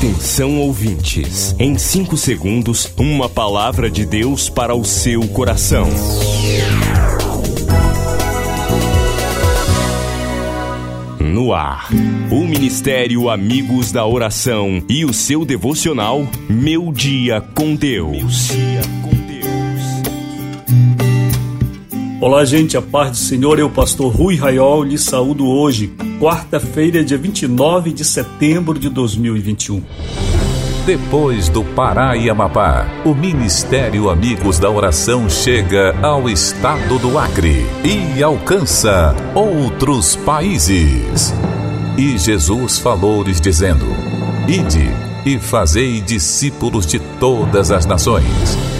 Atenção ouvintes, em 5 segundos, uma palavra de Deus para o seu coração. No ar, o Ministério Amigos da Oração e o seu devocional Meu Dia com Deus. Olá, gente, a paz do Senhor. Eu, pastor Rui Raiol, lhe saúdo hoje, quarta-feira, dia 29 de setembro de 2021. Depois do Pará e Amapá, o Ministério Amigos da Oração chega ao estado do Acre e alcança outros países. E Jesus falou-lhes dizendo: Ide e fazei discípulos de todas as nações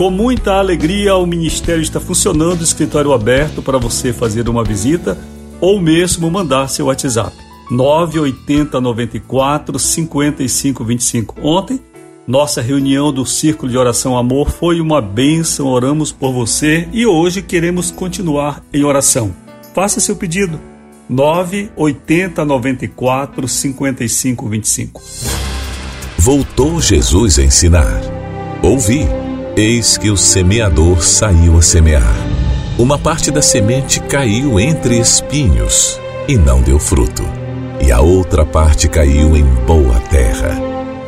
Com muita alegria, o Ministério está funcionando, escritório aberto para você fazer uma visita ou mesmo mandar seu WhatsApp. 980 94 55 25. Ontem, nossa reunião do Círculo de Oração Amor foi uma bênção, oramos por você e hoje queremos continuar em oração. Faça seu pedido. 980 94 55 25. Voltou Jesus a ensinar. Ouvi Eis que o semeador saiu a semear. Uma parte da semente caiu entre espinhos e não deu fruto, e a outra parte caiu em boa terra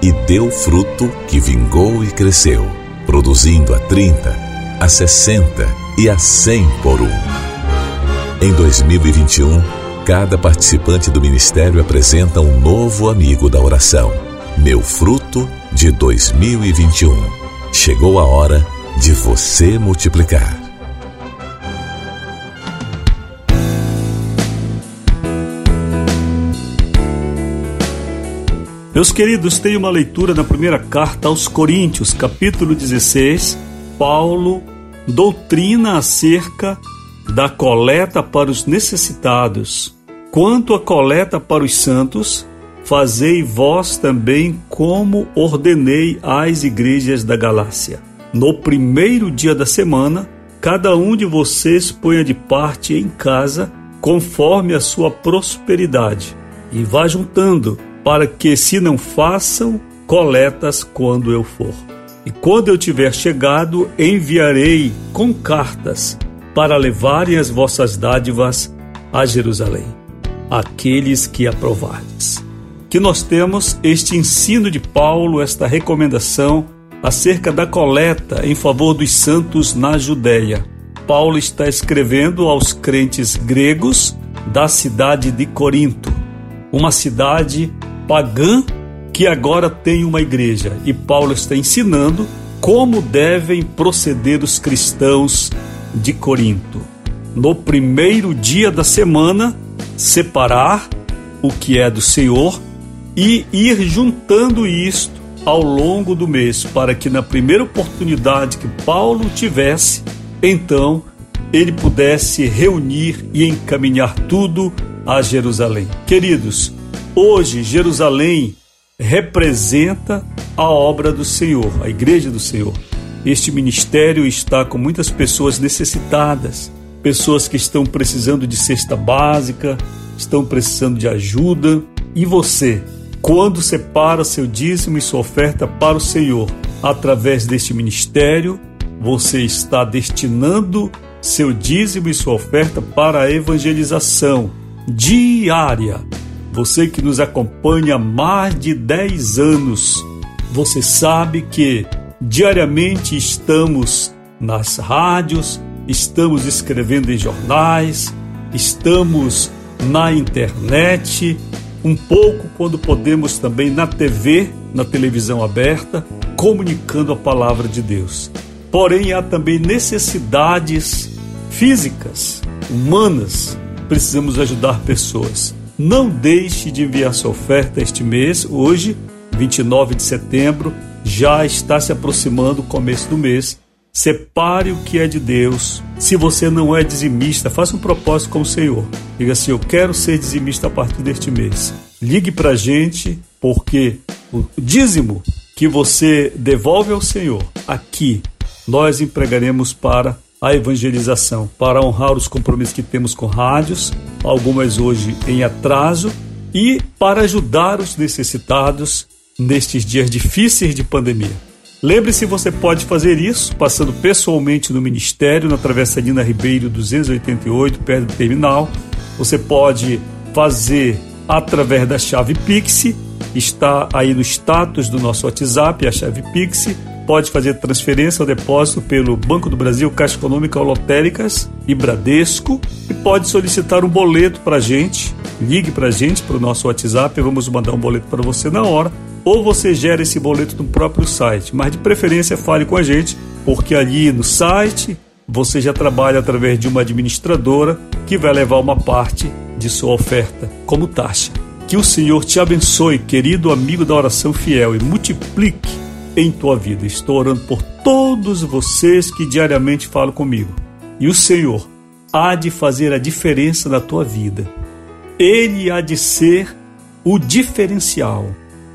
e deu fruto que vingou e cresceu, produzindo a 30, a 60 e a 100 por um. Em 2021, cada participante do ministério apresenta um novo amigo da oração. Meu fruto de 2021 Chegou a hora de você multiplicar. Meus queridos, tem uma leitura na primeira carta aos Coríntios, capítulo 16. Paulo doutrina acerca da coleta para os necessitados. Quanto à coleta para os santos, Fazei vós também como ordenei às igrejas da Galácia. No primeiro dia da semana, cada um de vocês ponha de parte em casa, conforme a sua prosperidade, e vá juntando, para que se não façam coletas quando eu for. E quando eu tiver chegado, enviarei com cartas para levarem as vossas dádivas a Jerusalém, aqueles que aprovardes que nós temos este ensino de Paulo, esta recomendação acerca da coleta em favor dos santos na Judéia. Paulo está escrevendo aos crentes gregos da cidade de Corinto, uma cidade pagã que agora tem uma igreja, e Paulo está ensinando como devem proceder os cristãos de Corinto. No primeiro dia da semana, separar o que é do Senhor e ir juntando isto ao longo do mês, para que na primeira oportunidade que Paulo tivesse, então ele pudesse reunir e encaminhar tudo a Jerusalém. Queridos, hoje Jerusalém representa a obra do Senhor, a igreja do Senhor. Este ministério está com muitas pessoas necessitadas, pessoas que estão precisando de cesta básica, estão precisando de ajuda. E você, quando separa seu dízimo e sua oferta para o Senhor através deste ministério, você está destinando seu dízimo e sua oferta para a evangelização diária. Você que nos acompanha há mais de 10 anos, você sabe que diariamente estamos nas rádios, estamos escrevendo em jornais, estamos na internet um pouco quando podemos também na TV, na televisão aberta, comunicando a palavra de Deus. Porém, há também necessidades físicas, humanas. Precisamos ajudar pessoas. Não deixe de enviar sua oferta este mês. Hoje, 29 de setembro, já está se aproximando o começo do mês. Separe o que é de Deus. Se você não é dizimista, faça um propósito com o Senhor. Diga assim: Eu quero ser dizimista a partir deste mês. Ligue para a gente, porque o dízimo que você devolve ao Senhor aqui, nós empregaremos para a evangelização, para honrar os compromissos que temos com rádios, algumas hoje em atraso, e para ajudar os necessitados nestes dias difíceis de pandemia. Lembre-se, você pode fazer isso passando pessoalmente no Ministério, na Travessa Nina Ribeiro 288, perto do terminal. Você pode fazer através da chave Pix, está aí no status do nosso WhatsApp, a chave Pix. Pode fazer transferência ou depósito pelo Banco do Brasil, Caixa Econômica Lotéricas e Bradesco. E pode solicitar um boleto para a gente. Ligue para a gente, para o nosso WhatsApp, vamos mandar um boleto para você na hora ou você gera esse boleto no próprio site, mas de preferência fale com a gente, porque ali no site você já trabalha através de uma administradora que vai levar uma parte de sua oferta como taxa. Que o Senhor te abençoe, querido amigo da oração fiel, e multiplique em tua vida. Estou orando por todos vocês que diariamente falam comigo. E o Senhor há de fazer a diferença na tua vida. Ele há de ser o diferencial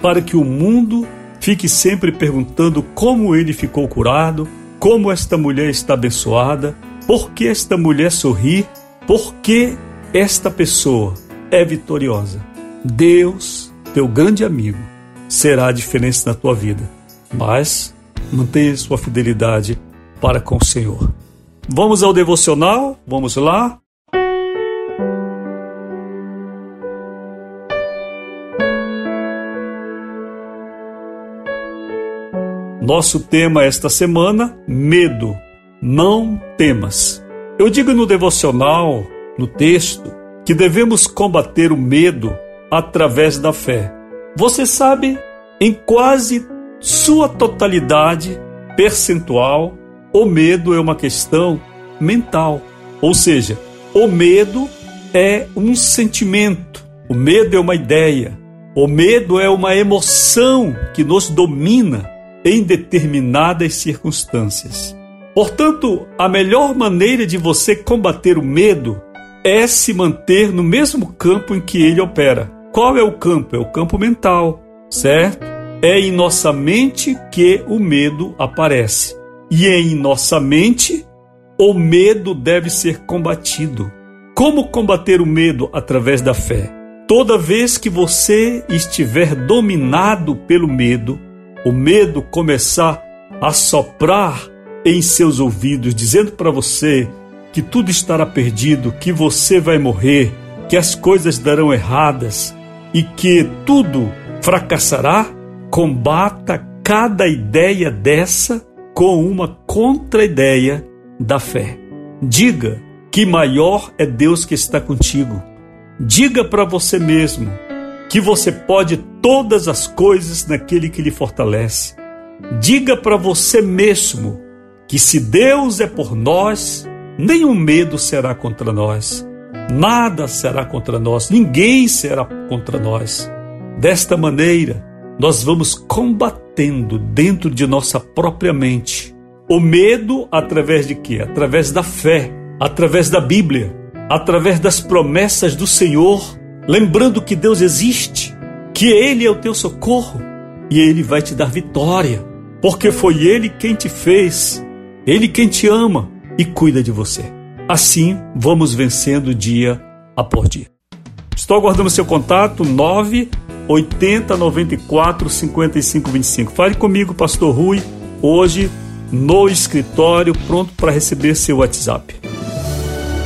para que o mundo fique sempre perguntando como ele ficou curado, como esta mulher está abençoada, por que esta mulher sorri, por que esta pessoa é vitoriosa. Deus, teu grande amigo, será a diferença na tua vida, mas mantenha sua fidelidade para com o Senhor. Vamos ao devocional? Vamos lá? Nosso tema esta semana: medo. Não temas. Eu digo no devocional, no texto, que devemos combater o medo através da fé. Você sabe, em quase sua totalidade percentual, o medo é uma questão mental. Ou seja, o medo é um sentimento, o medo é uma ideia, o medo é uma emoção que nos domina em determinadas circunstâncias. Portanto, a melhor maneira de você combater o medo é se manter no mesmo campo em que ele opera. Qual é o campo? É o campo mental, certo? É em nossa mente que o medo aparece. E é em nossa mente o medo deve ser combatido. Como combater o medo através da fé? Toda vez que você estiver dominado pelo medo, o medo começar a soprar em seus ouvidos, dizendo para você que tudo estará perdido, que você vai morrer, que as coisas darão erradas e que tudo fracassará, combata cada ideia dessa com uma contra-ideia da fé. Diga que maior é Deus que está contigo. Diga para você mesmo que você pode todas as coisas naquele que lhe fortalece. Diga para você mesmo que se Deus é por nós, nenhum medo será contra nós. Nada será contra nós, ninguém será contra nós. Desta maneira, nós vamos combatendo dentro de nossa própria mente o medo através de quê? Através da fé, através da Bíblia, através das promessas do Senhor lembrando que Deus existe, que Ele é o teu socorro e Ele vai te dar vitória, porque foi Ele quem te fez, Ele quem te ama e cuida de você. Assim, vamos vencendo dia após dia. Estou aguardando seu contato 9 80 94 55 25. Fale comigo, Pastor Rui, hoje no escritório, pronto para receber seu WhatsApp.